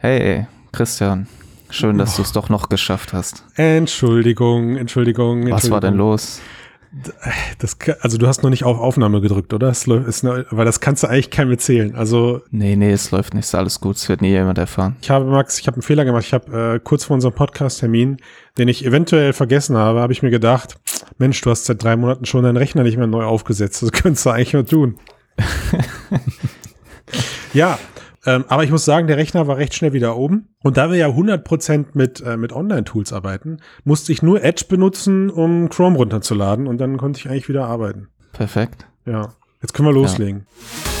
Hey, Christian. Schön, dass du es doch noch geschafft hast. Entschuldigung, Entschuldigung. Entschuldigung. Was war denn los? Das, also du hast noch nicht auf Aufnahme gedrückt, oder? Es ist, weil das kannst du eigentlich keinem erzählen. Also nee, nee, es läuft nicht, ist alles gut. Es wird nie jemand erfahren. Ich habe Max, ich habe einen Fehler gemacht. Ich habe äh, kurz vor unserem Podcast-Termin, den ich eventuell vergessen habe, habe ich mir gedacht, Mensch, du hast seit drei Monaten schon deinen Rechner nicht mehr neu aufgesetzt. Das könntest du eigentlich mal tun. ja, ähm, aber ich muss sagen, der Rechner war recht schnell wieder oben. Und da wir ja 100% mit, äh, mit Online-Tools arbeiten, musste ich nur Edge benutzen, um Chrome runterzuladen. Und dann konnte ich eigentlich wieder arbeiten. Perfekt. Ja, jetzt können wir loslegen. Ja.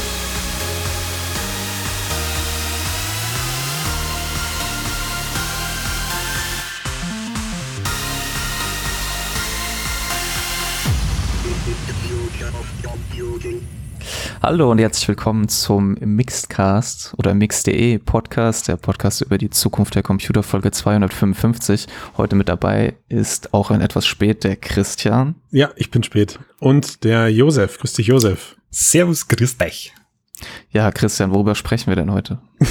Hallo und herzlich willkommen zum Mixedcast oder Mix.de Podcast, der Podcast über die Zukunft der Computer Folge 255. Heute mit dabei ist auch ein etwas spät der Christian. Ja, ich bin spät. Und der Josef. Grüß dich, Josef. Servus, grüß dich. Ja, Christian, worüber sprechen wir denn heute?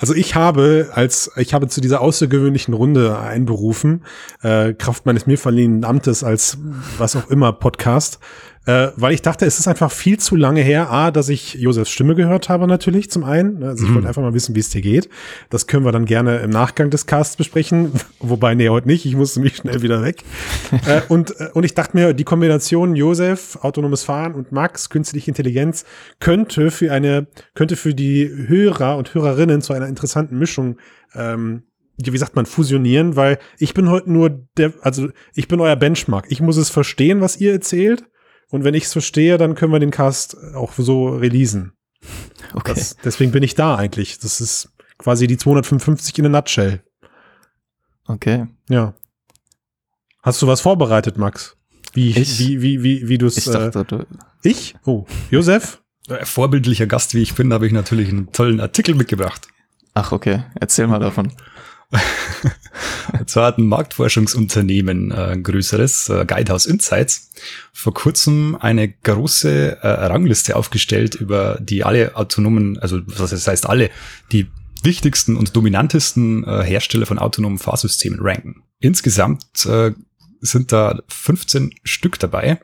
Also ich habe als ich habe zu dieser außergewöhnlichen Runde einberufen, äh, Kraft meines mir verliehenen Amtes als was auch immer Podcast, äh, weil ich dachte, es ist einfach viel zu lange her, A, dass ich Josefs Stimme gehört habe natürlich zum einen. Also ich mhm. wollte einfach mal wissen, wie es dir geht. Das können wir dann gerne im Nachgang des Casts besprechen. Wobei, nee, heute nicht. Ich musste mich schnell wieder weg. äh, und, äh, und ich dachte mir, die Kombination Josef, autonomes Fahren und Max, künstliche Intelligenz, könnte für eine, könnte für die Hörer und Hörerinnen zu einer interessanten Mischung ähm, wie sagt man, fusionieren, weil ich bin heute nur der, also ich bin euer Benchmark. Ich muss es verstehen, was ihr erzählt und wenn ich es verstehe, dann können wir den Cast auch so releasen. Okay. Das, deswegen bin ich da eigentlich. Das ist quasi die 255 in a nutshell. Okay. Ja. Hast du was vorbereitet, Max? Wie, ich, wie, wie, wie, wie du es. Ich dachte, äh, du. Ich? Oh, Josef? Vorbildlicher Gast, wie ich bin, habe ich natürlich einen tollen Artikel mitgebracht. Ach, okay. Erzähl mal davon. Und zwar hat ein Marktforschungsunternehmen, äh, ein größeres, äh, Guidehouse Insights, vor kurzem eine große äh, Rangliste aufgestellt über die alle autonomen, also was das heißt alle, die wichtigsten und dominantesten äh, Hersteller von autonomen Fahrsystemen ranken. Insgesamt äh, sind da 15 Stück dabei.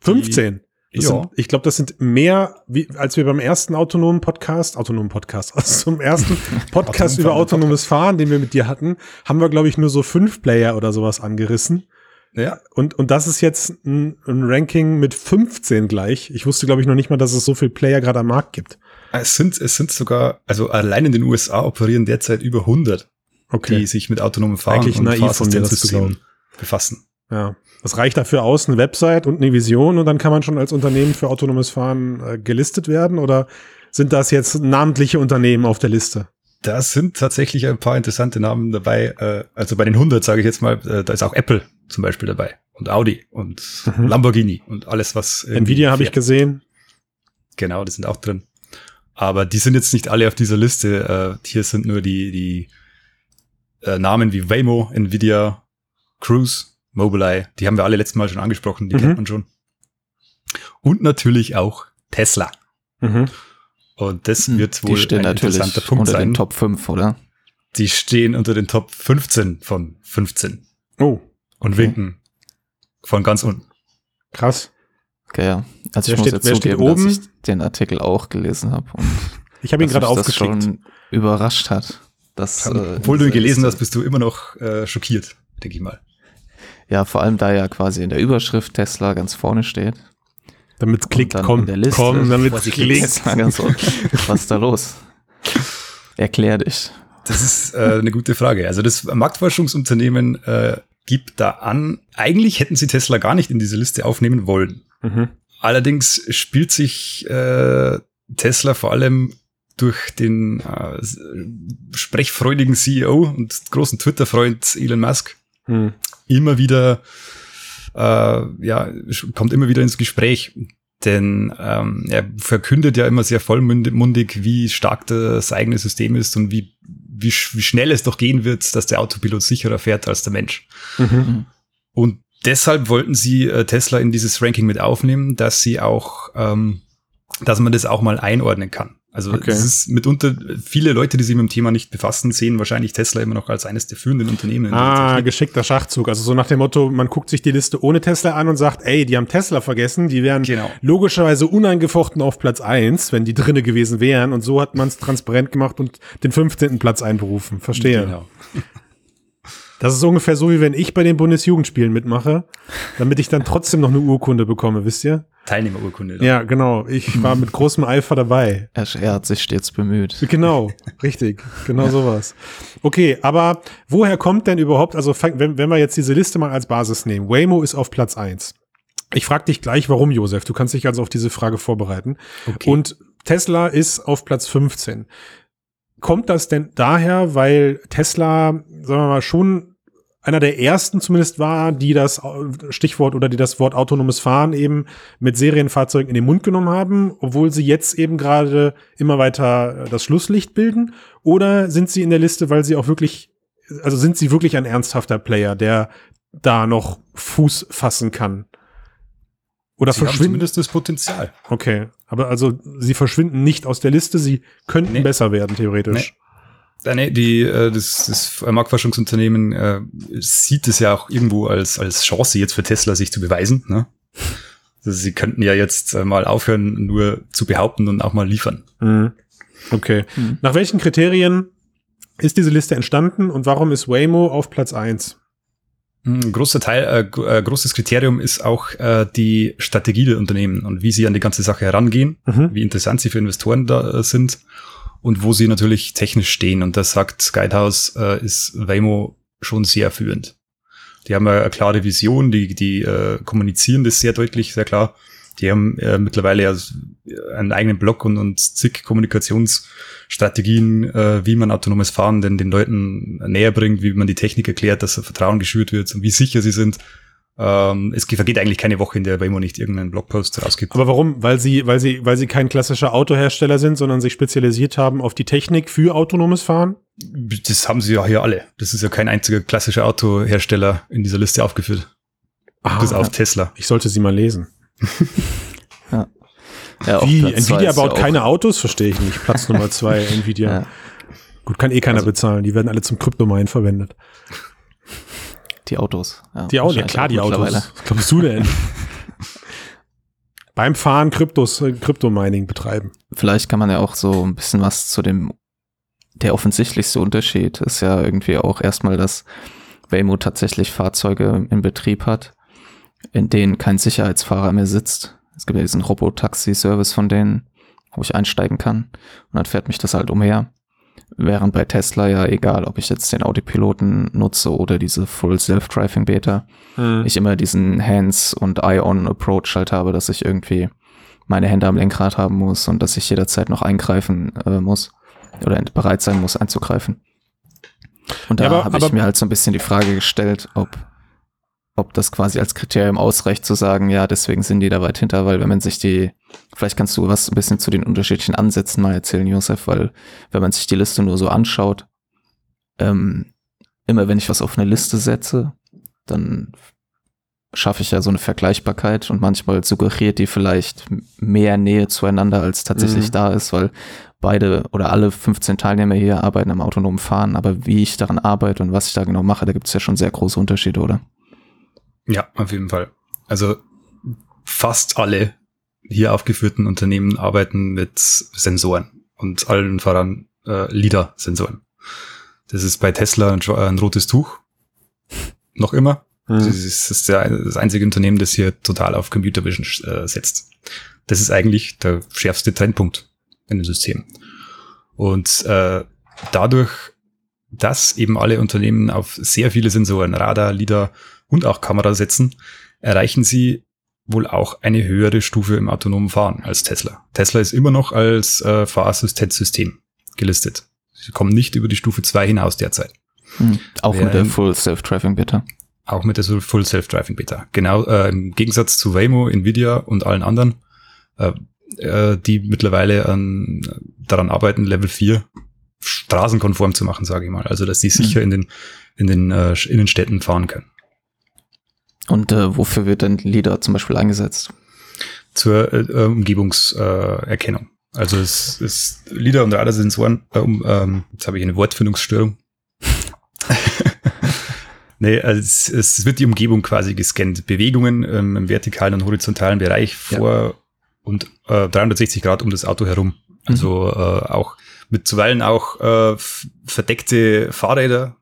15? Sind, ich glaube, das sind mehr, wie, als wir beim ersten autonomen Podcast, autonomen Podcast, also zum ersten Podcast über autonomes Fahren, den wir mit dir hatten, haben wir, glaube ich, nur so fünf Player oder sowas angerissen. Ja. Und, und das ist jetzt ein, ein Ranking mit 15 gleich. Ich wusste, glaube ich, noch nicht mal, dass es so viel Player gerade am Markt gibt. Es sind, es sind sogar, also allein in den USA operieren derzeit über 100, okay. die sich mit autonomem Fahren Eigentlich und naiv von mir, das zu befassen. Ja. Das reicht dafür aus, eine Website und eine Vision und dann kann man schon als Unternehmen für autonomes Fahren äh, gelistet werden oder sind das jetzt namentliche Unternehmen auf der Liste? Da sind tatsächlich ein paar interessante Namen dabei. Äh, also bei den 100 sage ich jetzt mal, äh, da ist auch Apple zum Beispiel dabei und Audi und mhm. Lamborghini und alles was. Nvidia habe ich gesehen. Genau, die sind auch drin. Aber die sind jetzt nicht alle auf dieser Liste. Äh, hier sind nur die die äh, Namen wie Waymo, Nvidia, Cruise Mobileye, die haben wir alle letztes Mal schon angesprochen, die mhm. kennt man schon. Und natürlich auch Tesla. Mhm. Und das hm, wird wohl ein interessanter Punkt unter sein. Den Top 5, oder? Die stehen unter den Top 15 von 15. Oh. Und okay. winken von ganz unten. Krass. Okay, ja. Also ich wer muss steht, jetzt zugeben, oben? dass ich den Artikel auch gelesen habe. ich habe ihn gerade. Das schon überrascht hat. Dass, äh, Obwohl du ihn gelesen hast, bist du immer noch äh, schockiert, denke ich mal. Ja, vor allem da ja quasi in der Überschrift Tesla ganz vorne steht. Damit es klickt, komm, komm, damit es klickt. Was ist da los? Erklär dich. Das ist äh, eine gute Frage. Also das Marktforschungsunternehmen äh, gibt da an, eigentlich hätten sie Tesla gar nicht in diese Liste aufnehmen wollen. Mhm. Allerdings spielt sich äh, Tesla vor allem durch den äh, sprechfreudigen CEO und großen Twitter-Freund Elon Musk hm immer wieder, äh, ja, kommt immer wieder ins Gespräch. Denn ähm, er verkündet ja immer sehr vollmundig, wie stark das eigene System ist und wie, wie, wie schnell es doch gehen wird, dass der Autopilot sicherer fährt als der Mensch. Mhm. Und deshalb wollten sie äh, Tesla in dieses Ranking mit aufnehmen, dass sie auch, ähm, dass man das auch mal einordnen kann. Also okay. es ist mitunter viele Leute, die sich mit dem Thema nicht befassen, sehen wahrscheinlich Tesla immer noch als eines der führenden Unternehmen. Ah, geschickter Schachzug. Also so nach dem Motto, man guckt sich die Liste ohne Tesla an und sagt, ey, die haben Tesla vergessen, die wären genau. logischerweise unangefochten auf Platz eins, wenn die drinne gewesen wären. Und so hat man es transparent gemacht und den 15. Platz einberufen. Verstehe. Genau. Das ist ungefähr so, wie wenn ich bei den Bundesjugendspielen mitmache, damit ich dann trotzdem noch eine Urkunde bekomme, wisst ihr? Teilnehmerurkunde. Ja, genau. Ich war mit großem Eifer dabei. Er, er hat sich stets bemüht. Genau, richtig. Genau sowas. Okay, aber woher kommt denn überhaupt, also wenn, wenn wir jetzt diese Liste mal als Basis nehmen, Waymo ist auf Platz eins. Ich frage dich gleich, warum, Josef. Du kannst dich also auf diese Frage vorbereiten. Okay. Und Tesla ist auf Platz 15 kommt das denn daher, weil Tesla, sagen wir mal, schon einer der ersten zumindest war, die das Stichwort oder die das Wort autonomes Fahren eben mit Serienfahrzeugen in den Mund genommen haben, obwohl sie jetzt eben gerade immer weiter das Schlusslicht bilden? Oder sind sie in der Liste, weil sie auch wirklich, also sind sie wirklich ein ernsthafter Player, der da noch Fuß fassen kann? Oder sie verschwinden? zumindest das Potenzial. Okay. Aber also sie verschwinden nicht aus der Liste, sie könnten nee. besser werden, theoretisch. Nee. Nee, die, äh, das, das Marktforschungsunternehmen äh, sieht es ja auch irgendwo als, als Chance jetzt für Tesla, sich zu beweisen. Ne? Also sie könnten ja jetzt äh, mal aufhören, nur zu behaupten und auch mal liefern. Mhm. Okay. Mhm. Nach welchen Kriterien ist diese Liste entstanden und warum ist Waymo auf Platz eins? Ein großer Teil, äh, äh, großes Kriterium ist auch äh, die Strategie der Unternehmen und wie sie an die ganze Sache herangehen, mhm. wie interessant sie für Investoren da äh, sind und wo sie natürlich technisch stehen. Und das sagt Guidehouse, äh, ist Waymo schon sehr führend. Die haben eine klare Vision, die, die äh, kommunizieren das sehr deutlich, sehr klar. Die haben äh, mittlerweile ja einen eigenen Blog und, und zig Kommunikationsstrategien, äh, wie man autonomes Fahren denn den Leuten näher bringt, wie man die Technik erklärt, dass Vertrauen geschürt wird und wie sicher sie sind. Ähm, es vergeht eigentlich keine Woche, in der Waymo nicht irgendeinen Blogpost rausgibt. Aber warum? Weil sie, weil sie, weil sie kein klassischer Autohersteller sind, sondern sich spezialisiert haben auf die Technik für autonomes Fahren? Das haben sie ja hier alle. Das ist ja kein einziger klassischer Autohersteller in dieser Liste aufgeführt. Ah, Bis auf Tesla. Ich sollte sie mal lesen. ja. ja Wie? Nvidia baut ja keine Autos? Verstehe ich nicht. Platz Nummer zwei, Nvidia. Ja. Gut, kann eh keiner also, bezahlen. Die werden alle zum Kryptomine verwendet. Die Autos. Ja, die Autos, ja klar, die Autos. Was glaubst du denn? Beim Fahren Kryptos, äh, Kryptomining betreiben. Vielleicht kann man ja auch so ein bisschen was zu dem, der offensichtlichste Unterschied ist ja irgendwie auch erstmal, dass Waymo tatsächlich Fahrzeuge in Betrieb hat in denen kein Sicherheitsfahrer mehr sitzt. Es gibt ja diesen Robotaxi-Service von denen, wo ich einsteigen kann. Und dann fährt mich das halt umher. Während bei Tesla ja egal, ob ich jetzt den Autopiloten nutze oder diese Full Self-Driving Beta, hm. ich immer diesen Hands- und Eye-on-Approach halt habe, dass ich irgendwie meine Hände am Lenkrad haben muss und dass ich jederzeit noch eingreifen äh, muss oder bereit sein muss einzugreifen. Und da ja, habe ich mir halt so ein bisschen die Frage gestellt, ob ob das quasi als Kriterium ausreicht zu sagen, ja, deswegen sind die da weit hinter, weil wenn man sich die, vielleicht kannst du was ein bisschen zu den unterschiedlichen Ansätzen mal erzählen, Josef, weil wenn man sich die Liste nur so anschaut, ähm, immer wenn ich was auf eine Liste setze, dann schaffe ich ja so eine Vergleichbarkeit und manchmal suggeriert die vielleicht mehr Nähe zueinander, als tatsächlich mhm. da ist, weil beide oder alle 15 Teilnehmer hier arbeiten am autonomen Fahren, aber wie ich daran arbeite und was ich da genau mache, da gibt es ja schon sehr große Unterschiede, oder? Ja, auf jeden Fall. Also fast alle hier aufgeführten Unternehmen arbeiten mit Sensoren und allen voran äh, LIDAR-Sensoren. Das ist bei Tesla ein, ein rotes Tuch. Noch immer. Mhm. Das ist, das ist der, das einzige Unternehmen, das hier total auf Computer Vision äh, setzt. Das ist eigentlich der schärfste Trennpunkt in dem System. Und äh, dadurch, dass eben alle Unternehmen auf sehr viele Sensoren, Radar, LIDAR und auch Kamera setzen, erreichen sie wohl auch eine höhere Stufe im autonomen Fahren als Tesla. Tesla ist immer noch als äh, Fahrassistenzsystem gelistet. Sie kommen nicht über die Stufe 2 hinaus derzeit. Hm, auch Während, mit der Full Self-Driving Beta. Auch mit der Full Self-Driving Beta. Genau, äh, im Gegensatz zu Waymo, Nvidia und allen anderen, äh, äh, die mittlerweile an, daran arbeiten, Level 4 straßenkonform zu machen, sage ich mal. Also, dass die sicher hm. in den, in den äh, Innenstädten fahren können. Und äh, wofür wird denn LIDAR zum Beispiel eingesetzt? Zur äh, Umgebungserkennung. Also es ist LIDAR und Radarsensoren, äh, um, ähm, jetzt habe ich eine Wortfindungsstörung. nee, also es, es, wird die Umgebung quasi gescannt. Bewegungen ähm, im vertikalen und horizontalen Bereich vor ja. und äh, 360 Grad um das Auto herum. Also mhm. äh, auch mit zuweilen auch äh, verdeckte Fahrräder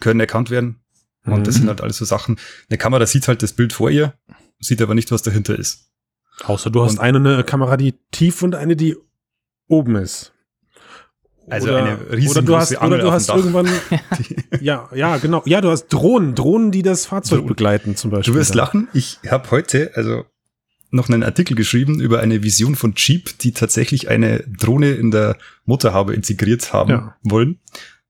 können erkannt werden. Und mhm. das sind halt alles so Sachen. Eine Kamera sieht halt das Bild vor ihr, sieht aber nicht, was dahinter ist. Außer du hast und eine, eine Kamera, die tief und eine, die oben ist. Also oder, eine riesengroße oder du hast, Angel oder du hast irgendwann, ja, ja, genau, ja, du hast Drohnen, Drohnen, die das Fahrzeug Drohnen. begleiten zum Beispiel. Du wirst lachen. Ich habe heute, also noch einen Artikel geschrieben über eine Vision von Jeep, die tatsächlich eine Drohne in der Motorhaube integriert haben ja. wollen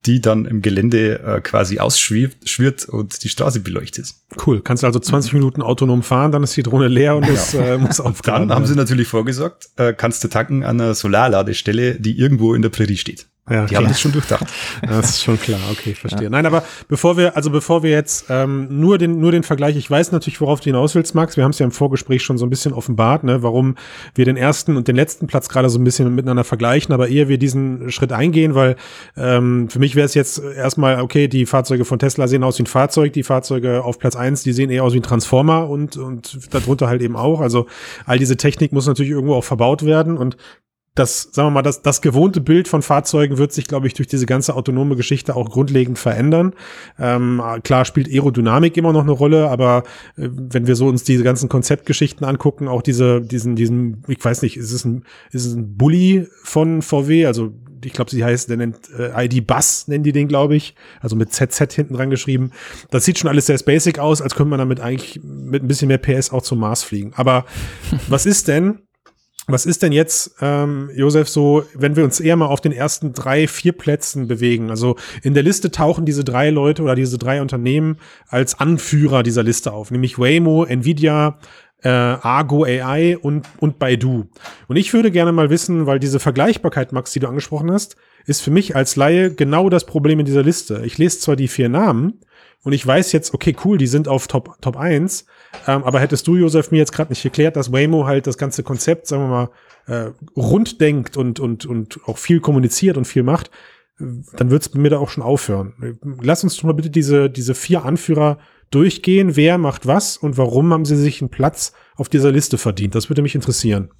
die dann im Gelände äh, quasi ausschwirrt und die Straße beleuchtet. Cool. Kannst also 20 Minuten autonom fahren, dann ist die Drohne leer und es äh, muss aufgeladen Dann haben sie natürlich vorgesorgt, äh, kannst du tanken an einer Solarladestelle, die irgendwo in der Prärie steht. Ja, die haben das schon durchdacht. das ist schon klar, okay, ich verstehe. Ja. Nein, aber bevor wir, also bevor wir jetzt ähm, nur den nur den Vergleich, ich weiß natürlich, worauf du hinaus willst, Max. Wir haben es ja im Vorgespräch schon so ein bisschen offenbart, ne, warum wir den ersten und den letzten Platz gerade so ein bisschen miteinander vergleichen. Aber ehe wir diesen Schritt eingehen, weil ähm, für mich wäre es jetzt erstmal okay, die Fahrzeuge von Tesla sehen aus wie ein Fahrzeug, die Fahrzeuge auf Platz eins, die sehen eher aus wie ein Transformer und und darunter halt eben auch. Also all diese Technik muss natürlich irgendwo auch verbaut werden und das, sagen wir mal, das, das gewohnte Bild von Fahrzeugen wird sich, glaube ich, durch diese ganze autonome Geschichte auch grundlegend verändern. Ähm, klar spielt Aerodynamik immer noch eine Rolle, aber äh, wenn wir so uns diese ganzen Konzeptgeschichten angucken, auch diese, diesen, diesen, ich weiß nicht, ist es ein, ist es ein Bully von VW? Also ich glaube, sie heißt, der nennt äh, ID Bus, nennen die den, glaube ich. Also mit ZZ hinten dran geschrieben. Das sieht schon alles sehr basic aus, als könnte man damit eigentlich mit ein bisschen mehr PS auch zum Mars fliegen. Aber was ist denn, was ist denn jetzt, ähm, Josef, so, wenn wir uns eher mal auf den ersten drei, vier Plätzen bewegen? Also in der Liste tauchen diese drei Leute oder diese drei Unternehmen als Anführer dieser Liste auf, nämlich Waymo, Nvidia, äh, Argo AI und, und Baidu. Und ich würde gerne mal wissen, weil diese Vergleichbarkeit, Max, die du angesprochen hast, ist für mich als Laie genau das Problem in dieser Liste. Ich lese zwar die vier Namen und ich weiß jetzt, okay, cool, die sind auf Top, Top 1, ähm, aber hättest du, Josef, mir jetzt gerade nicht erklärt, dass Waymo halt das ganze Konzept, sagen wir mal, äh, rund denkt und, und, und auch viel kommuniziert und viel macht, dann wird es mir da auch schon aufhören. Lass uns doch mal bitte diese, diese vier Anführer durchgehen. Wer macht was und warum haben sie sich einen Platz auf dieser Liste verdient? Das würde mich interessieren.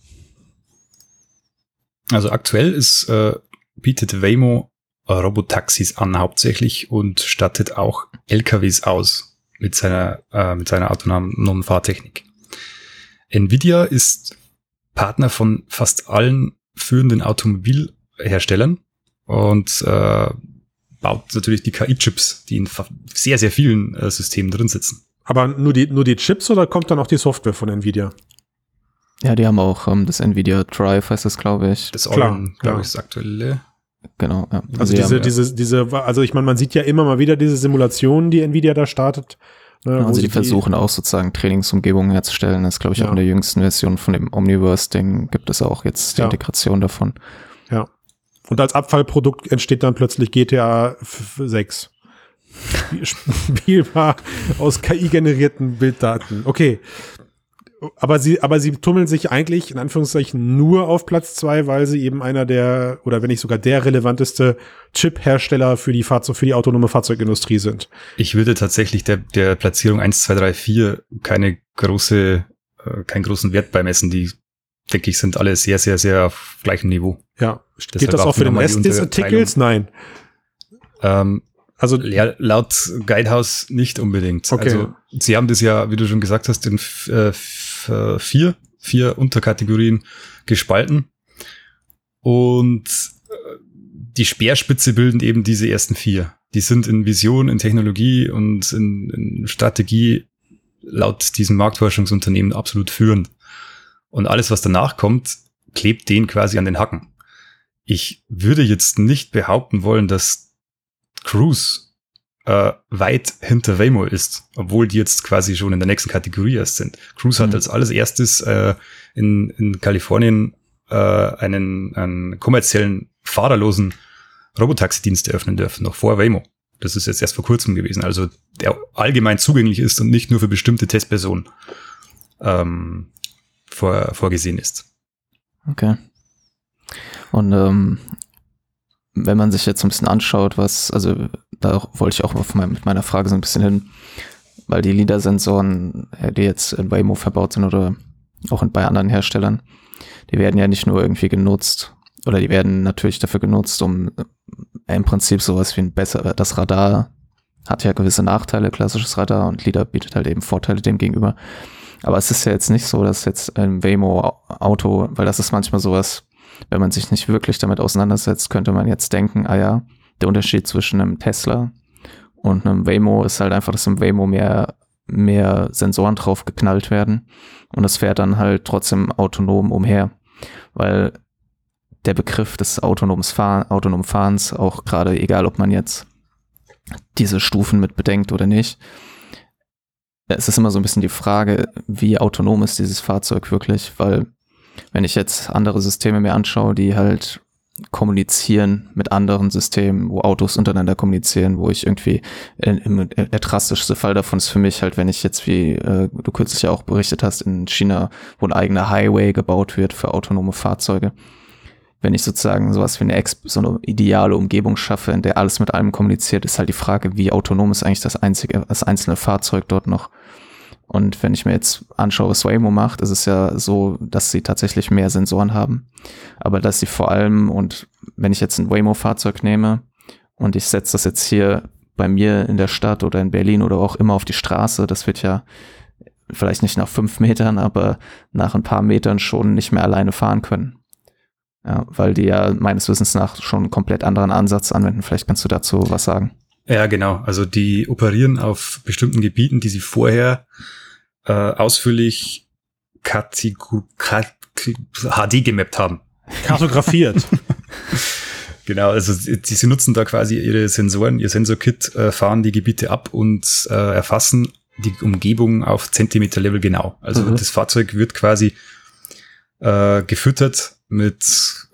Also aktuell ist, äh, bietet Waymo Robotaxis an hauptsächlich und stattet auch LKWs aus mit seiner, äh, mit seiner autonomen Fahrtechnik. Nvidia ist Partner von fast allen führenden Automobilherstellern und äh, baut natürlich die KI-Chips, die in sehr, sehr vielen äh, Systemen drin sitzen. Aber nur die, nur die Chips oder kommt dann auch die Software von Nvidia? Ja, die haben auch ähm, das Nvidia Drive, heißt das, glaube ich. Das Oren, glaube ich, das aktuelle. Genau. Ja. Also, also diese, haben, diese, diese, also ich meine, man sieht ja immer mal wieder diese Simulationen, die Nvidia da startet. Ne, also die versuchen auch sozusagen Trainingsumgebungen herzustellen. Das glaube ich, ja. auch in der jüngsten Version von dem Omniverse-Ding gibt es auch jetzt die ja. Integration davon. Ja. Und als Abfallprodukt entsteht dann plötzlich GTA 6. Spielbar aus KI-generierten Bilddaten. Okay aber sie, aber sie tummeln sich eigentlich in Anführungszeichen nur auf Platz zwei, weil sie eben einer der, oder wenn nicht sogar der relevanteste Chip-Hersteller für die Fahrzeug, für die autonome Fahrzeugindustrie sind. Ich würde tatsächlich der, der Platzierung eins, zwei, drei, vier keine große, äh, keinen großen Wert beimessen. Die, denke ich, sind alle sehr, sehr, sehr auf gleichem Niveau. Ja. Deshalb das auch für den Rest des Artikels? Nein. Ähm, also laut Guidehouse nicht unbedingt. Okay. Also sie haben das ja, wie du schon gesagt hast, in äh, äh, vier, vier Unterkategorien gespalten. Und äh, die Speerspitze bilden eben diese ersten vier. Die sind in Vision, in Technologie und in, in Strategie laut diesem Marktforschungsunternehmen absolut führend. Und alles, was danach kommt, klebt den quasi an den Hacken. Ich würde jetzt nicht behaupten wollen, dass Cruise äh, weit hinter Waymo ist, obwohl die jetzt quasi schon in der nächsten Kategorie erst sind. Cruise mhm. hat als alles erstes äh, in, in Kalifornien äh, einen, einen kommerziellen, fahrerlosen Robotaxi-Dienst eröffnen dürfen, noch vor Waymo. Das ist jetzt erst vor kurzem gewesen, also der allgemein zugänglich ist und nicht nur für bestimmte Testpersonen ähm, vor, vorgesehen ist. Okay. Und ähm, wenn man sich jetzt ein bisschen anschaut, was, also da wollte ich auch mit meiner Frage so ein bisschen hin, weil die LIDAR-Sensoren, die jetzt in Waymo verbaut sind oder auch bei anderen Herstellern, die werden ja nicht nur irgendwie genutzt, oder die werden natürlich dafür genutzt, um im Prinzip sowas wie ein besser, das Radar hat ja gewisse Nachteile, klassisches Radar, und LIDAR bietet halt eben Vorteile dem gegenüber. Aber es ist ja jetzt nicht so, dass jetzt ein Waymo-Auto, weil das ist manchmal sowas, wenn man sich nicht wirklich damit auseinandersetzt, könnte man jetzt denken, ah ja, der Unterschied zwischen einem Tesla und einem Waymo ist halt einfach, dass im Waymo mehr, mehr Sensoren drauf geknallt werden und das fährt dann halt trotzdem autonom umher, weil der Begriff des autonomes Fahr autonomen Fahrens, auch gerade egal, ob man jetzt diese Stufen mit bedenkt oder nicht, es ist immer so ein bisschen die Frage, wie autonom ist dieses Fahrzeug wirklich, weil wenn ich jetzt andere Systeme mir anschaue, die halt kommunizieren mit anderen Systemen, wo Autos untereinander kommunizieren, wo ich irgendwie, äh, der drastischste Fall davon ist für mich halt, wenn ich jetzt, wie äh, du kürzlich ja auch berichtet hast, in China, wo ein eigener Highway gebaut wird für autonome Fahrzeuge. Wenn ich sozusagen sowas wie eine, Ex so eine ideale Umgebung schaffe, in der alles mit allem kommuniziert, ist halt die Frage, wie autonom ist eigentlich das einzige, das einzelne Fahrzeug dort noch. Und wenn ich mir jetzt anschaue, was Waymo macht, ist es ja so, dass sie tatsächlich mehr Sensoren haben. Aber dass sie vor allem, und wenn ich jetzt ein Waymo-Fahrzeug nehme und ich setze das jetzt hier bei mir in der Stadt oder in Berlin oder auch immer auf die Straße, das wird ja vielleicht nicht nach fünf Metern, aber nach ein paar Metern schon nicht mehr alleine fahren können. Ja, weil die ja meines Wissens nach schon einen komplett anderen Ansatz anwenden. Vielleicht kannst du dazu was sagen. Ja, genau. Also die operieren auf bestimmten Gebieten, die sie vorher äh, ausführlich HD gemappt haben. Kartografiert. genau, also sie, sie, nutzen da quasi ihre Sensoren, ihr Sensorkit, äh, fahren die Gebiete ab und äh, erfassen die Umgebung auf Zentimeter-Level genau. Also mhm. das Fahrzeug wird quasi äh, gefüttert mit,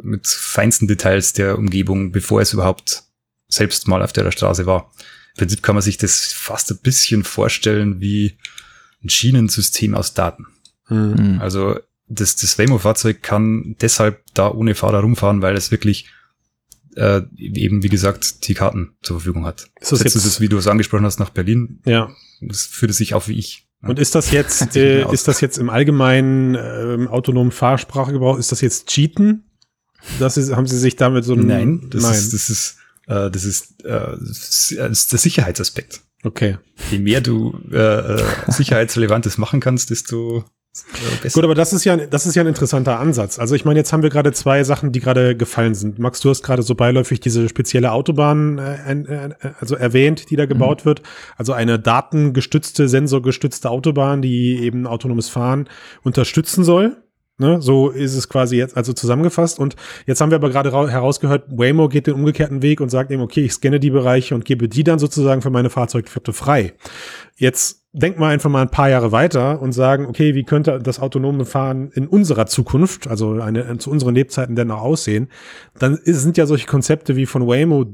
mit feinsten Details der Umgebung, bevor es überhaupt selbst mal auf der Straße war. Im Prinzip kann man sich das fast ein bisschen vorstellen wie ein Schienensystem aus Daten. Mhm. Also das, das Waymo-Fahrzeug kann deshalb da ohne Fahrer rumfahren, weil es wirklich äh, eben, wie gesagt, die Karten zur Verfügung hat. Ist das Setzt jetzt, das, wie du es angesprochen hast, nach Berlin? Ja. Das fühlt es sich auch wie ich. Und ist das jetzt, äh, ist das jetzt im allgemeinen äh, autonomen Fahrsprachegebrauch, ist das jetzt Cheaten? Das ist, haben Sie sich damit so ein, Nein, das Nein. ist, das ist, äh, das ist, äh, das ist der Sicherheitsaspekt. Okay. Je mehr du äh, äh, sicherheitsrelevantes machen kannst, desto äh, Gut, aber das ist ja, das ist ja ein interessanter Ansatz. Also ich meine, jetzt haben wir gerade zwei Sachen, die gerade gefallen sind. Max, du hast gerade so beiläufig diese spezielle Autobahn äh, äh, also erwähnt, die da gebaut mhm. wird. Also eine datengestützte, sensorgestützte Autobahn, die eben autonomes Fahren unterstützen soll. Ne, so ist es quasi jetzt also zusammengefasst. Und jetzt haben wir aber gerade herausgehört, Waymo geht den umgekehrten Weg und sagt eben, okay, ich scanne die Bereiche und gebe die dann sozusagen für meine Fahrzeugflotte frei. Jetzt denken wir einfach mal ein paar Jahre weiter und sagen, okay, wie könnte das autonome Fahren in unserer Zukunft, also eine, zu unseren Lebzeiten denn noch aussehen? Dann sind ja solche Konzepte wie von Waymo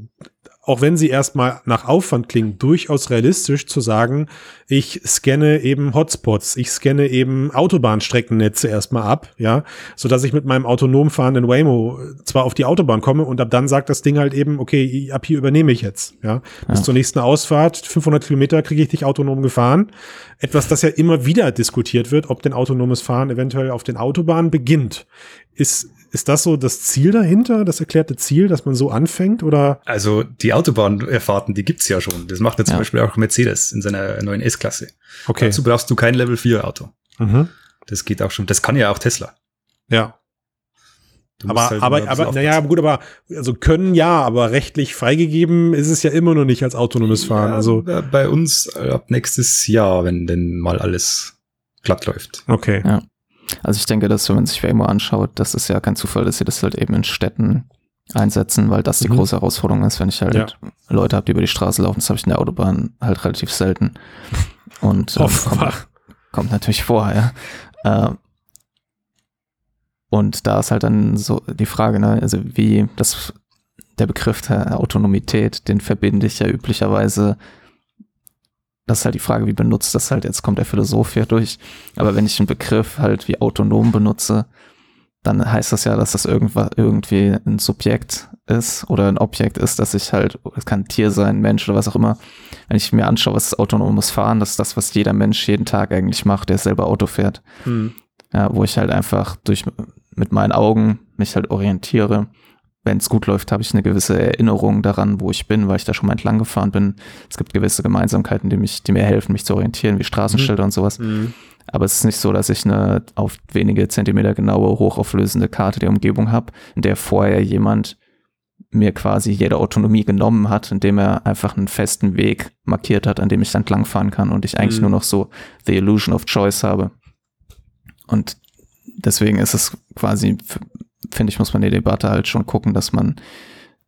auch wenn sie erstmal nach Aufwand klingen, durchaus realistisch zu sagen, ich scanne eben Hotspots, ich scanne eben Autobahnstreckennetze erstmal ab, ja, so dass ich mit meinem autonom fahrenden Waymo zwar auf die Autobahn komme und ab dann sagt das Ding halt eben, okay, ab hier übernehme ich jetzt, ja, ja. bis zur nächsten Ausfahrt, 500 Kilometer kriege ich dich autonom gefahren. Etwas, das ja immer wieder diskutiert wird, ob denn autonomes Fahren eventuell auf den Autobahnen beginnt. Ist, ist das so das Ziel dahinter, das erklärte Ziel, dass man so anfängt? Oder? Also die Autobahnfahrten, die gibt's ja schon. Das macht ja zum ja. Beispiel auch Mercedes in seiner neuen S-Klasse. Okay. Dazu brauchst du kein Level 4 Auto. Mhm. Das geht auch schon. Das kann ja auch Tesla. Ja. Aber, halt aber, aber, naja, gut, aber, also können ja, aber rechtlich freigegeben ist es ja immer noch nicht als autonomes Fahren. Ja, also bei uns ab nächstes Jahr, wenn denn mal alles glatt läuft. Okay. Ja. Also ich denke, dass wenn man sich Waymo anschaut, das ist ja kein Zufall, dass sie das halt eben in Städten einsetzen, weil das die mhm. große Herausforderung ist, wenn ich halt ja. Leute habe, die über die Straße laufen, das habe ich in der Autobahn halt relativ selten. Und ähm, kommt, kommt, natürlich vor, ja. Äh, und da ist halt dann so die Frage, ne, also wie das der Begriff der Autonomität, den verbinde ich ja üblicherweise das ist halt die Frage, wie benutzt das halt, jetzt kommt der Philosoph hier durch. Aber wenn ich einen Begriff halt wie autonom benutze, dann heißt das ja, dass das irgendwas, irgendwie ein Subjekt ist oder ein Objekt ist, dass ich halt, es kann ein Tier sein, Mensch oder was auch immer. Wenn ich mir anschaue, was ist autonomes Fahren, das ist das, was jeder Mensch jeden Tag eigentlich macht, der selber Auto fährt. Hm. Ja, wo ich halt einfach durch, mit meinen Augen mich halt orientiere. Wenn es gut läuft, habe ich eine gewisse Erinnerung daran, wo ich bin, weil ich da schon mal entlang gefahren bin. Es gibt gewisse Gemeinsamkeiten, die, mich, die mir helfen, mich zu orientieren, wie Straßenschilder hm. und sowas. Hm. Aber es ist nicht so, dass ich eine auf wenige Zentimeter genaue, hochauflösende Karte der Umgebung habe, in der vorher jemand mir quasi jede Autonomie genommen hat, indem er einfach einen festen Weg markiert hat, an dem ich entlangfahren kann und ich eigentlich mhm. nur noch so the illusion of choice habe. Und deswegen ist es quasi, finde ich, muss man die Debatte halt schon gucken, dass man,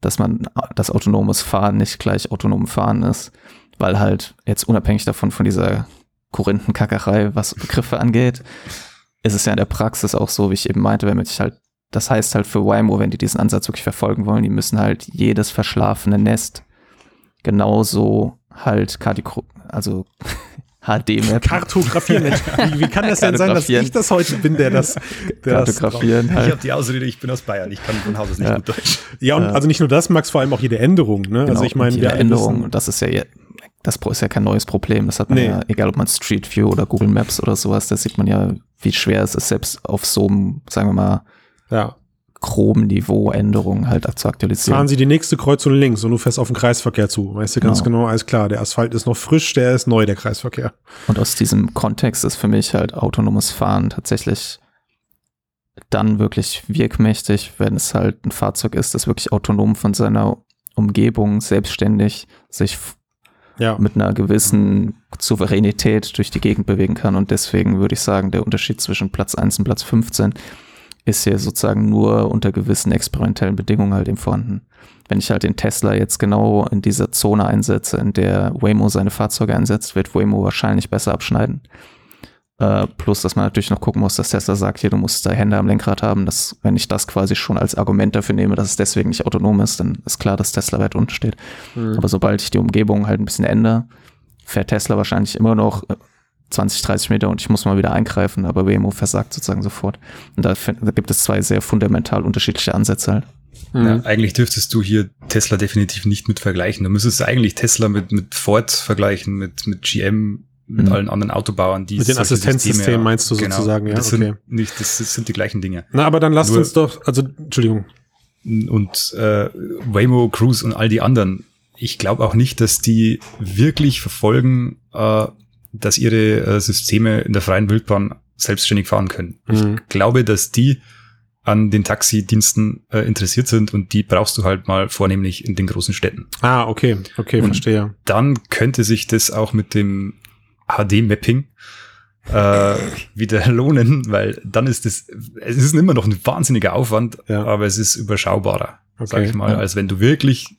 dass man das autonomes Fahren nicht gleich autonom Fahren ist, weil halt jetzt unabhängig davon von dieser Korinthenkackerei, was Begriffe angeht, ist es ja in der Praxis auch so, wie ich eben meinte, wenn man sich halt, das heißt halt für Waymo, wenn die diesen Ansatz wirklich verfolgen wollen, die müssen halt jedes verschlafene Nest genauso halt Kartikro also HD-Map. Kartografieren, Mensch. Wie, wie, kann das denn sein, dass ich das heute bin, der das, der Kartografieren das halt. Ich habe die Ausrede, ich bin aus Bayern, ich kann von Haus aus nicht ja. gut Deutsch. Ja, und also nicht nur das, Max, vor allem auch jede Änderung, ne? Genau, also ich meine, jede Änderung, das ist ja das ist ja kein neues Problem. Das hat man nee. ja, egal ob man Street View oder Google Maps oder sowas, da sieht man ja, wie schwer es ist, selbst auf so einem, sagen wir mal, ja. Groben Niveau Änderungen halt zu aktualisieren. Fahren Sie die nächste Kreuzung links und du fährst auf den Kreisverkehr zu. Weißt du ganz genau, genau alles klar, der Asphalt ist noch frisch, der ist neu, der Kreisverkehr. Und aus diesem Kontext ist für mich halt autonomes Fahren tatsächlich dann wirklich wirkmächtig, wenn es halt ein Fahrzeug ist, das wirklich autonom von seiner Umgebung selbstständig sich ja. mit einer gewissen Souveränität durch die Gegend bewegen kann. Und deswegen würde ich sagen, der Unterschied zwischen Platz 1 und Platz 15 ist ja sozusagen nur unter gewissen experimentellen Bedingungen halt eben vorhanden. Wenn ich halt den Tesla jetzt genau in dieser Zone einsetze, in der Waymo seine Fahrzeuge einsetzt, wird Waymo wahrscheinlich besser abschneiden. Äh, plus, dass man natürlich noch gucken muss, dass Tesla sagt, hier, du musst da Hände am Lenkrad haben. Dass, wenn ich das quasi schon als Argument dafür nehme, dass es deswegen nicht autonom ist, dann ist klar, dass Tesla weit unten steht. Mhm. Aber sobald ich die Umgebung halt ein bisschen ändere, fährt Tesla wahrscheinlich immer noch 20, äh, 30 Meter und ich muss mal wieder eingreifen, aber Waymo versagt sozusagen sofort. Und da, da gibt es zwei sehr fundamental unterschiedliche Ansätze halt. Mhm. Ja, eigentlich dürftest du hier Tesla definitiv nicht mit vergleichen. Du müsstest eigentlich Tesla mit, mit Ford vergleichen, mit, mit GM, mit mhm. allen anderen Autobauern, die mit den Assistenzsystemen meinst du genau, sozusagen, ja, das okay. Sind nicht, das sind die gleichen Dinge. Na, aber dann lasst Nur, uns doch, also Entschuldigung. Und äh, Waymo, Cruise und all die anderen, ich glaube auch nicht, dass die wirklich verfolgen, äh, dass ihre äh, Systeme in der freien Wildbahn selbstständig fahren können. Mhm. Ich glaube, dass die an den Taxidiensten äh, interessiert sind und die brauchst du halt mal vornehmlich in den großen Städten. Ah, okay, okay, und verstehe. Dann könnte sich das auch mit dem HD-Mapping äh, wieder lohnen, weil dann ist es, es ist immer noch ein wahnsinniger Aufwand, ja. aber es ist überschaubarer, okay, sag ich mal, ja. als wenn du wirklich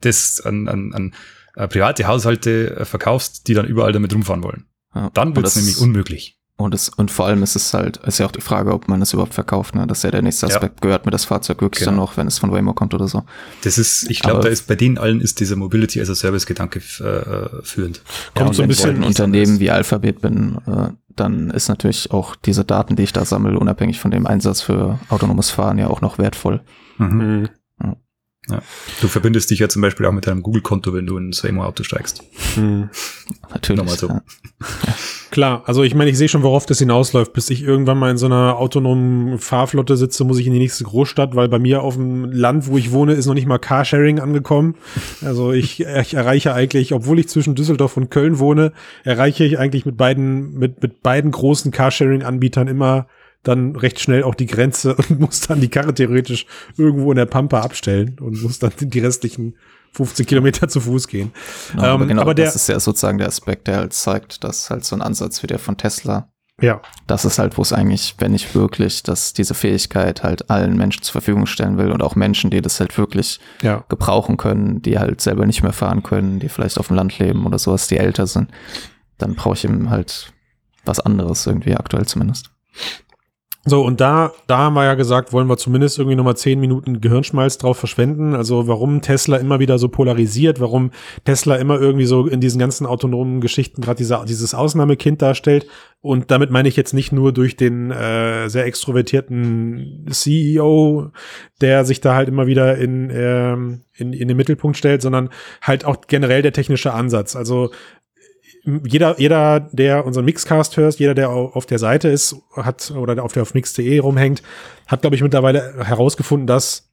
das an, an, an äh, private Haushalte äh, verkaufst, die dann überall damit rumfahren wollen. Ja. Dann wird es nämlich unmöglich. Und, es, und vor allem ist es halt, ist ja auch die Frage, ob man es überhaupt verkauft. Ne? Das ist ja der nächste Aspekt. Ja. Gehört mir das Fahrzeug wirklich genau. dann noch, wenn es von Waymo kommt oder so? Das ist, ich glaube, da ist bei denen allen ist dieser Mobility as a Service Gedanke äh, führend. Ja, kommt so ein bisschen ein Unternehmen wie Alphabet bin, äh, dann ist natürlich auch diese Daten, die ich da sammle, unabhängig von dem Einsatz für autonomes Fahren ja auch noch wertvoll. Mhm. Ja. Du verbindest dich ja zum Beispiel auch mit deinem Google-Konto, wenn du in ein Waymo-Auto steigst. Hm. Natürlich. Nochmal so. Ja. Klar, also ich meine, ich sehe schon, worauf das hinausläuft. Bis ich irgendwann mal in so einer autonomen Fahrflotte sitze, muss ich in die nächste Großstadt, weil bei mir auf dem Land, wo ich wohne, ist noch nicht mal Carsharing angekommen. Also ich, ich erreiche eigentlich, obwohl ich zwischen Düsseldorf und Köln wohne, erreiche ich eigentlich mit beiden, mit, mit beiden großen Carsharing-Anbietern immer dann recht schnell auch die Grenze und muss dann die Karre theoretisch irgendwo in der Pampa abstellen und muss dann die restlichen 15 Kilometer zu Fuß gehen. Genau, ähm, aber, genau, aber der, das ist ja sozusagen der Aspekt, der halt zeigt, dass halt so ein Ansatz wie der von Tesla, ja. das ist halt, wo es eigentlich, wenn ich wirklich, dass diese Fähigkeit halt allen Menschen zur Verfügung stellen will und auch Menschen, die das halt wirklich ja. gebrauchen können, die halt selber nicht mehr fahren können, die vielleicht auf dem Land leben oder sowas, die älter sind, dann brauche ich eben halt was anderes irgendwie aktuell zumindest. So, und da, da haben wir ja gesagt, wollen wir zumindest irgendwie nochmal zehn Minuten Gehirnschmalz drauf verschwenden. Also warum Tesla immer wieder so polarisiert, warum Tesla immer irgendwie so in diesen ganzen autonomen Geschichten gerade diese, dieses Ausnahmekind darstellt. Und damit meine ich jetzt nicht nur durch den äh, sehr extrovertierten CEO, der sich da halt immer wieder in, ähm, in, in den Mittelpunkt stellt, sondern halt auch generell der technische Ansatz. Also jeder, jeder, der unseren Mixcast hört, jeder, der auf der Seite ist, hat oder auf der auf mix.de rumhängt, hat, glaube ich, mittlerweile herausgefunden, dass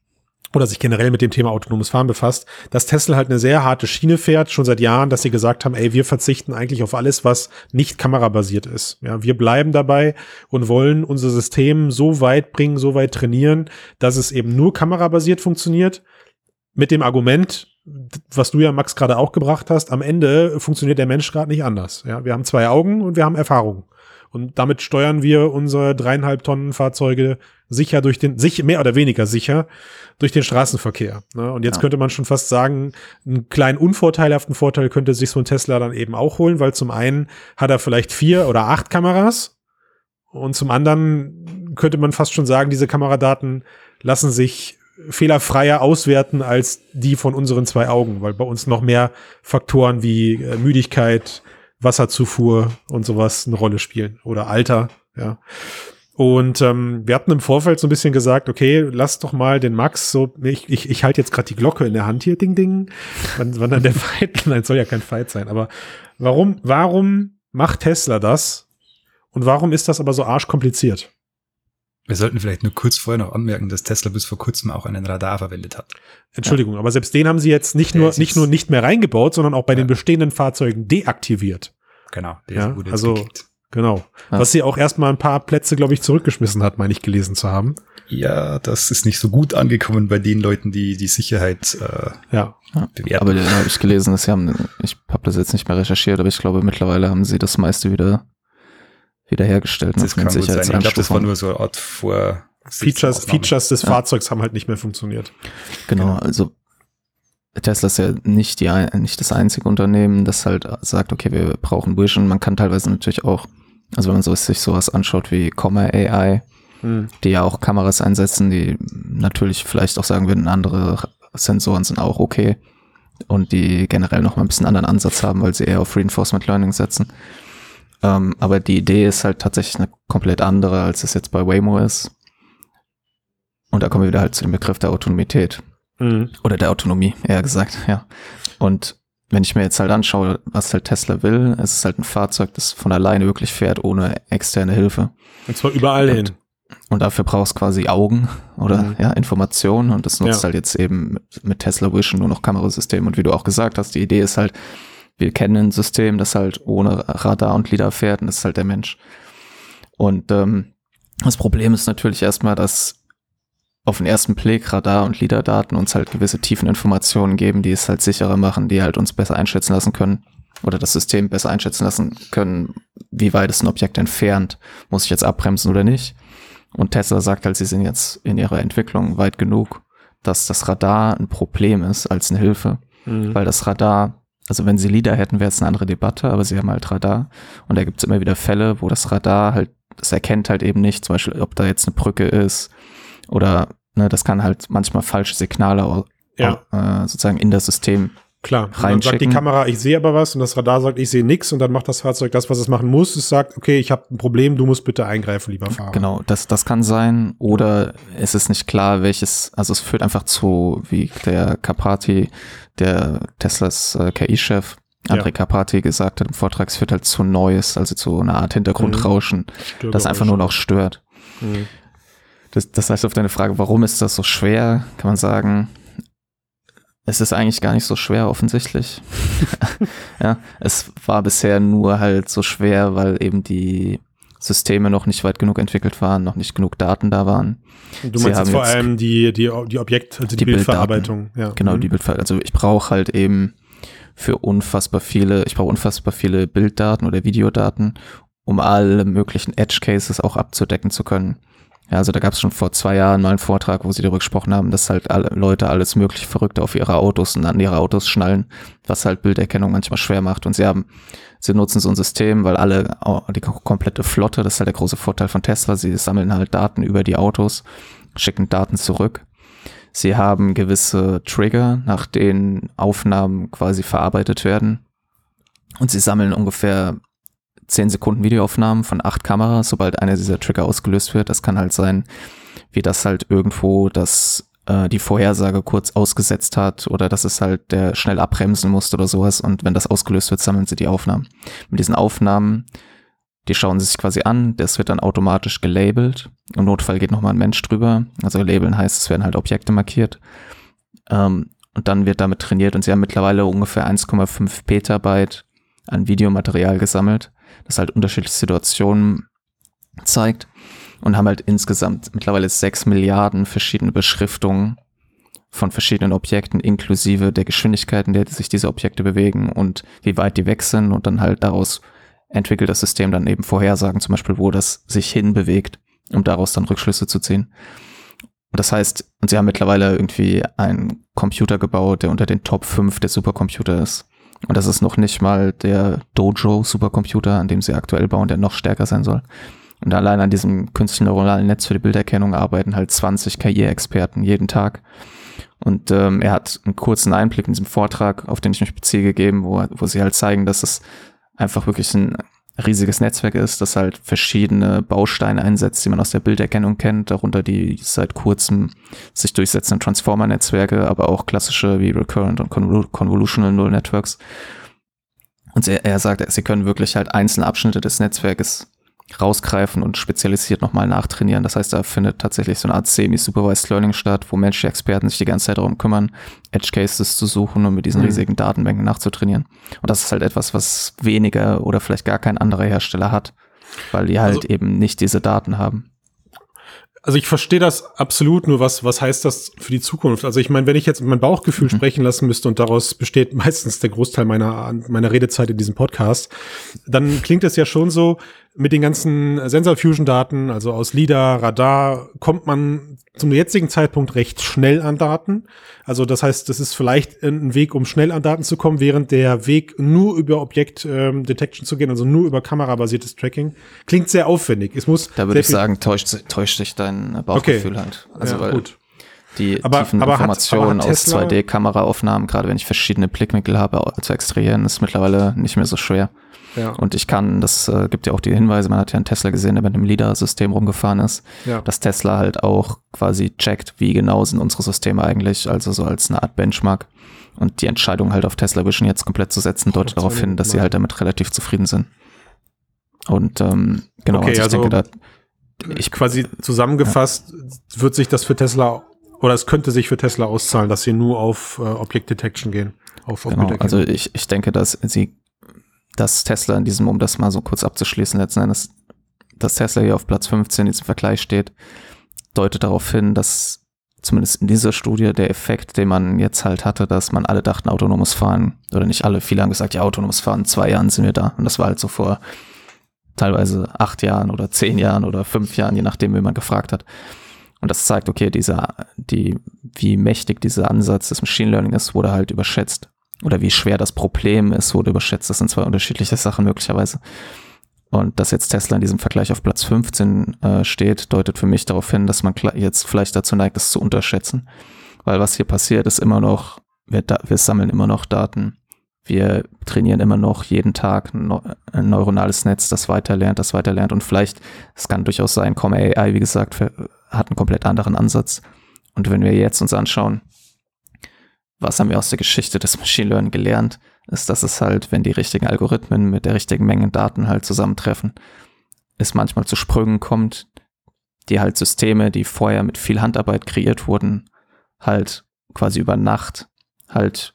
oder sich generell mit dem Thema autonomes Fahren befasst, dass Tesla halt eine sehr harte Schiene fährt, schon seit Jahren, dass sie gesagt haben, ey, wir verzichten eigentlich auf alles, was nicht kamerabasiert ist. Ja, wir bleiben dabei und wollen unser System so weit bringen, so weit trainieren, dass es eben nur kamerabasiert funktioniert. Mit dem Argument, was du ja, Max, gerade auch gebracht hast, am Ende funktioniert der Mensch gerade nicht anders. Ja, wir haben zwei Augen und wir haben Erfahrung. Und damit steuern wir unsere dreieinhalb Tonnen Fahrzeuge sicher durch den, sich mehr oder weniger sicher durch den Straßenverkehr. Ne? Und jetzt ja. könnte man schon fast sagen, einen kleinen unvorteilhaften Vorteil könnte sich so ein Tesla dann eben auch holen, weil zum einen hat er vielleicht vier oder acht Kameras und zum anderen könnte man fast schon sagen, diese Kameradaten lassen sich fehlerfreier auswerten als die von unseren zwei Augen, weil bei uns noch mehr Faktoren wie äh, Müdigkeit, Wasserzufuhr und sowas eine Rolle spielen oder Alter, ja. Und ähm, wir hatten im Vorfeld so ein bisschen gesagt, okay, lass doch mal den Max so, ich, ich, ich halte jetzt gerade die Glocke in der Hand hier, ding, ding. Wann, wann dann der Fight, nein, soll ja kein Fight sein, aber warum, warum macht Tesla das? Und warum ist das aber so arschkompliziert? Wir sollten vielleicht nur kurz vorher noch anmerken, dass Tesla bis vor kurzem auch einen Radar verwendet hat. Entschuldigung, ja. aber selbst den haben sie jetzt nicht nur, nicht nur nicht mehr reingebaut, sondern auch bei ja. den bestehenden Fahrzeugen deaktiviert. Genau, der ja, wurde also, gekickt. Genau. Ja. Was sie auch erstmal ein paar Plätze, glaube ich, zurückgeschmissen hat, meine ich gelesen zu haben. Ja, das ist nicht so gut angekommen bei den Leuten, die die Sicherheit äh, ja. bewerten. Aber da habe ich gelesen, dass sie haben, ich habe das jetzt nicht mehr recherchiert, aber ich glaube, mittlerweile haben sie das meiste wieder wiederhergestellt. Das kann gut sein. Ich glaube, das war nur so eine Art vor Features, Features des ja. Fahrzeugs haben halt nicht mehr funktioniert. Genau, genau, also Tesla ist ja nicht, die, nicht das einzige Unternehmen, das halt sagt, okay, wir brauchen Vision. Man kann teilweise natürlich auch, also wenn man so, sich sowas anschaut wie Comma AI, hm. die ja auch Kameras einsetzen, die natürlich vielleicht auch sagen würden, andere Sensoren sind auch okay und die generell noch mal ein bisschen anderen Ansatz haben, weil sie eher auf Reinforcement Learning setzen. Ähm, aber die Idee ist halt tatsächlich eine komplett andere, als es jetzt bei Waymo ist. Und da kommen wir wieder halt zu dem Begriff der Autonomität. Mhm. Oder der Autonomie, eher gesagt, ja. Und wenn ich mir jetzt halt anschaue, was halt Tesla will, es ist halt ein Fahrzeug, das von alleine wirklich fährt, ohne externe Hilfe. Und zwar überall und, hin. Und dafür brauchst du quasi Augen oder mhm. ja, Informationen und das nutzt ja. halt jetzt eben mit, mit Tesla Vision nur noch Kamerasystem. Und wie du auch gesagt hast, die Idee ist halt, wir kennen ein System, das halt ohne Radar und LIDAR fährt und das ist halt der Mensch. Und ähm, das Problem ist natürlich erstmal, dass auf den ersten Blick Radar und LIDAR-Daten uns halt gewisse tiefen Informationen geben, die es halt sicherer machen, die halt uns besser einschätzen lassen können oder das System besser einschätzen lassen können, wie weit ist ein Objekt entfernt, muss ich jetzt abbremsen oder nicht. Und Tesla sagt halt, sie sind jetzt in ihrer Entwicklung weit genug, dass das Radar ein Problem ist als eine Hilfe, mhm. weil das Radar also wenn sie LIDAR hätten, wäre es eine andere Debatte, aber sie haben halt Radar. Und da gibt es immer wieder Fälle, wo das Radar halt, das erkennt halt eben nicht, zum Beispiel, ob da jetzt eine Brücke ist oder ne, das kann halt manchmal falsche Signale ja. äh, sozusagen in das System Klar, dann sagt die Kamera, ich sehe aber was und das Radar sagt, ich sehe nichts und dann macht das Fahrzeug das, was es machen muss. Es sagt, okay, ich habe ein Problem, du musst bitte eingreifen, lieber Fahrer. Genau, das, das kann sein oder es ist nicht klar, welches, also es führt einfach zu, wie der Carpati, der Teslas äh, KI-Chef, André ja. Carpati gesagt hat im Vortrag, es führt halt zu Neues, also zu einer Art Hintergrundrauschen, mhm. das einfach nur noch stört. Mhm. Das, das heißt auf deine Frage, warum ist das so schwer, kann man sagen, es ist eigentlich gar nicht so schwer offensichtlich. ja, es war bisher nur halt so schwer, weil eben die Systeme noch nicht weit genug entwickelt waren, noch nicht genug Daten da waren. Du meinst jetzt vor allem die, die, die Objekt, also die, die Bildverarbeitung. Ja. Genau, mhm. die Bildverarbeitung. Also ich brauche halt eben für unfassbar viele, ich brauche unfassbar viele Bilddaten oder Videodaten, um alle möglichen Edge Cases auch abzudecken zu können. Ja, also da gab es schon vor zwei Jahren mal einen Vortrag, wo sie darüber gesprochen haben, dass halt alle Leute alles mögliche Verrückte auf ihre Autos und an ihre Autos schnallen, was halt Bilderkennung manchmal schwer macht. Und sie haben, sie nutzen so ein System, weil alle, die komplette Flotte, das ist halt der große Vorteil von Tesla, sie sammeln halt Daten über die Autos, schicken Daten zurück. Sie haben gewisse Trigger, nach denen Aufnahmen quasi verarbeitet werden. Und sie sammeln ungefähr 10 Sekunden Videoaufnahmen von acht Kameras, sobald einer dieser Trigger ausgelöst wird. Das kann halt sein, wie das halt irgendwo das äh, die Vorhersage kurz ausgesetzt hat oder dass es halt der schnell abbremsen musste oder sowas. Und wenn das ausgelöst wird, sammeln sie die Aufnahmen. Mit diesen Aufnahmen, die schauen sie sich quasi an, das wird dann automatisch gelabelt. Im Notfall geht nochmal ein Mensch drüber. Also labeln heißt, es werden halt Objekte markiert. Ähm, und dann wird damit trainiert und sie haben mittlerweile ungefähr 1,5 Petabyte an Videomaterial gesammelt das halt unterschiedliche Situationen zeigt und haben halt insgesamt mittlerweile sechs Milliarden verschiedene Beschriftungen von verschiedenen Objekten inklusive der Geschwindigkeiten, der sich diese Objekte bewegen und wie weit die weg sind und dann halt daraus entwickelt das System dann eben Vorhersagen, zum Beispiel, wo das sich hinbewegt, um daraus dann Rückschlüsse zu ziehen. Und das heißt, und sie haben mittlerweile irgendwie einen Computer gebaut, der unter den Top 5 der Supercomputer ist. Und das ist noch nicht mal der Dojo Supercomputer, an dem sie aktuell bauen, der noch stärker sein soll. Und allein an diesem künstlichen neuronalen Netz für die Bilderkennung arbeiten halt 20 KI-Experten jeden Tag. Und ähm, er hat einen kurzen Einblick in diesem Vortrag, auf den ich mich beziehe, gegeben, wo, wo sie halt zeigen, dass es einfach wirklich ein riesiges Netzwerk ist, das halt verschiedene Bausteine einsetzt, die man aus der Bilderkennung kennt, darunter die seit kurzem sich durchsetzenden Transformer-Netzwerke, aber auch klassische wie Recurrent und Convolutional Neural Networks. Und er, er sagt, sie können wirklich halt einzelne Abschnitte des Netzwerkes rausgreifen und spezialisiert nochmal nachtrainieren. Das heißt, da findet tatsächlich so eine Art Semi-Supervised Learning statt, wo menschliche Experten sich die ganze Zeit darum kümmern, Edge Cases zu suchen und mit diesen mhm. riesigen Datenbanken nachzutrainieren. Und das ist halt etwas, was weniger oder vielleicht gar kein anderer Hersteller hat, weil die halt also, eben nicht diese Daten haben. Also ich verstehe das absolut, nur was, was heißt das für die Zukunft? Also ich meine, wenn ich jetzt mein Bauchgefühl mhm. sprechen lassen müsste und daraus besteht meistens der Großteil meiner, meiner Redezeit in diesem Podcast, dann klingt es ja schon so, mit den ganzen Sensor Fusion Daten, also aus LIDAR, Radar, kommt man zum jetzigen Zeitpunkt recht schnell an Daten. Also das heißt, das ist vielleicht ein Weg, um schnell an Daten zu kommen, während der Weg nur über Objekt ähm, Detection zu gehen, also nur über kamerabasiertes Tracking, klingt sehr aufwendig. Es muss Da würde ich sagen, täuscht, täuscht sich dein Bauchgefühl okay. halt. Also ja, weil gut. die aber, tiefen aber Informationen hat, aus 2D-Kameraaufnahmen, gerade wenn ich verschiedene Blickwinkel habe, zu extrahieren, ist mittlerweile nicht mehr so schwer. Ja. Und ich kann, das äh, gibt ja auch die Hinweise, man hat ja einen Tesla gesehen, der mit einem LIDAR-System rumgefahren ist, ja. dass Tesla halt auch quasi checkt, wie genau sind unsere Systeme eigentlich, also so als eine Art Benchmark. Und die Entscheidung halt auf Tesla Vision jetzt komplett zu setzen, deutet darauf hin, dass sie halt damit relativ zufrieden sind. Und ähm, genau, okay, also ich also denke, da ich quasi zusammengefasst ja. wird sich das für Tesla oder es könnte sich für Tesla auszahlen, dass sie nur auf äh, Object Detection gehen. Auf, auf genau, also ich, ich denke, dass sie dass Tesla in diesem, um das mal so kurz abzuschließen, letzten Endes, dass Tesla hier auf Platz 15 in diesem Vergleich steht, deutet darauf hin, dass zumindest in dieser Studie der Effekt, den man jetzt halt hatte, dass man alle dachten, autonomes Fahren, oder nicht alle, viele haben gesagt, ja, autonomes Fahren, zwei Jahren sind wir da. Und das war halt so vor teilweise acht Jahren oder zehn Jahren oder fünf Jahren, je nachdem, wie man gefragt hat. Und das zeigt, okay, dieser, die, wie mächtig dieser Ansatz des Machine Learning ist, wurde halt überschätzt oder wie schwer das Problem ist, wurde überschätzt. Das sind zwei unterschiedliche Sachen möglicherweise. Und dass jetzt Tesla in diesem Vergleich auf Platz 15 äh, steht, deutet für mich darauf hin, dass man jetzt vielleicht dazu neigt, das zu unterschätzen. Weil was hier passiert, ist immer noch, wir, wir sammeln immer noch Daten. Wir trainieren immer noch jeden Tag ein neuronales Netz, das weiterlernt, das weiterlernt. Und vielleicht, es kann durchaus sein, Comma AI, wie gesagt, hat einen komplett anderen Ansatz. Und wenn wir jetzt uns anschauen, was haben wir aus der Geschichte des Machine Learning gelernt, ist, dass es halt, wenn die richtigen Algorithmen mit der richtigen Menge Daten halt zusammentreffen, es manchmal zu Sprüngen kommt, die halt Systeme, die vorher mit viel Handarbeit kreiert wurden, halt quasi über Nacht halt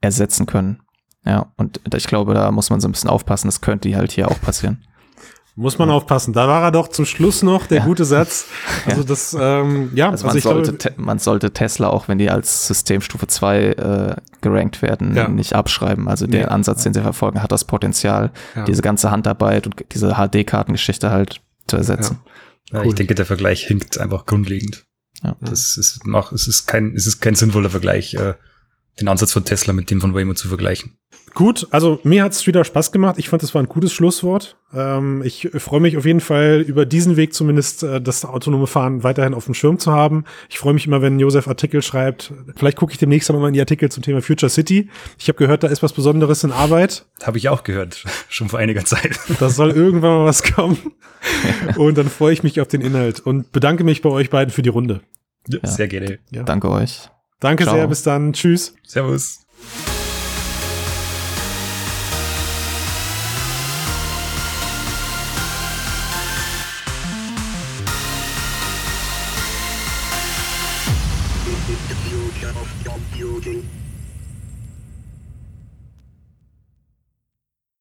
ersetzen können. Ja, und ich glaube, da muss man so ein bisschen aufpassen, das könnte halt hier auch passieren. Muss man aufpassen. Da war er doch zum Schluss noch der ja. gute Satz. Also das, ähm, ja. Also, also man, sollte, glaube, man sollte Tesla auch, wenn die als Systemstufe 2 äh, gerankt werden, ja. nicht abschreiben. Also der nee. Ansatz, den sie verfolgen, hat das Potenzial, diese ganze Handarbeit und diese HD-Kartengeschichte halt zu ersetzen. Cool. Ich denke, der Vergleich hinkt einfach grundlegend. Ja. Das ist, mach, es ist kein, es ist kein sinnvoller Vergleich, äh, den Ansatz von Tesla mit dem von Waymo zu vergleichen. Gut, also mir hat's wieder Spaß gemacht. Ich fand, das war ein gutes Schlusswort. Ähm, ich freue mich auf jeden Fall über diesen Weg zumindest äh, das autonome Fahren weiterhin auf dem Schirm zu haben. Ich freue mich immer, wenn Josef Artikel schreibt. Vielleicht gucke ich demnächst mal in die Artikel zum Thema Future City. Ich habe gehört, da ist was Besonderes in Arbeit. Habe ich auch gehört, schon vor einiger Zeit. Da soll irgendwann mal was kommen. Und dann freue ich mich auf den Inhalt und bedanke mich bei euch beiden für die Runde. Ja, sehr gerne. Ja. Danke euch. Danke Ciao. sehr, bis dann. Tschüss. Servus.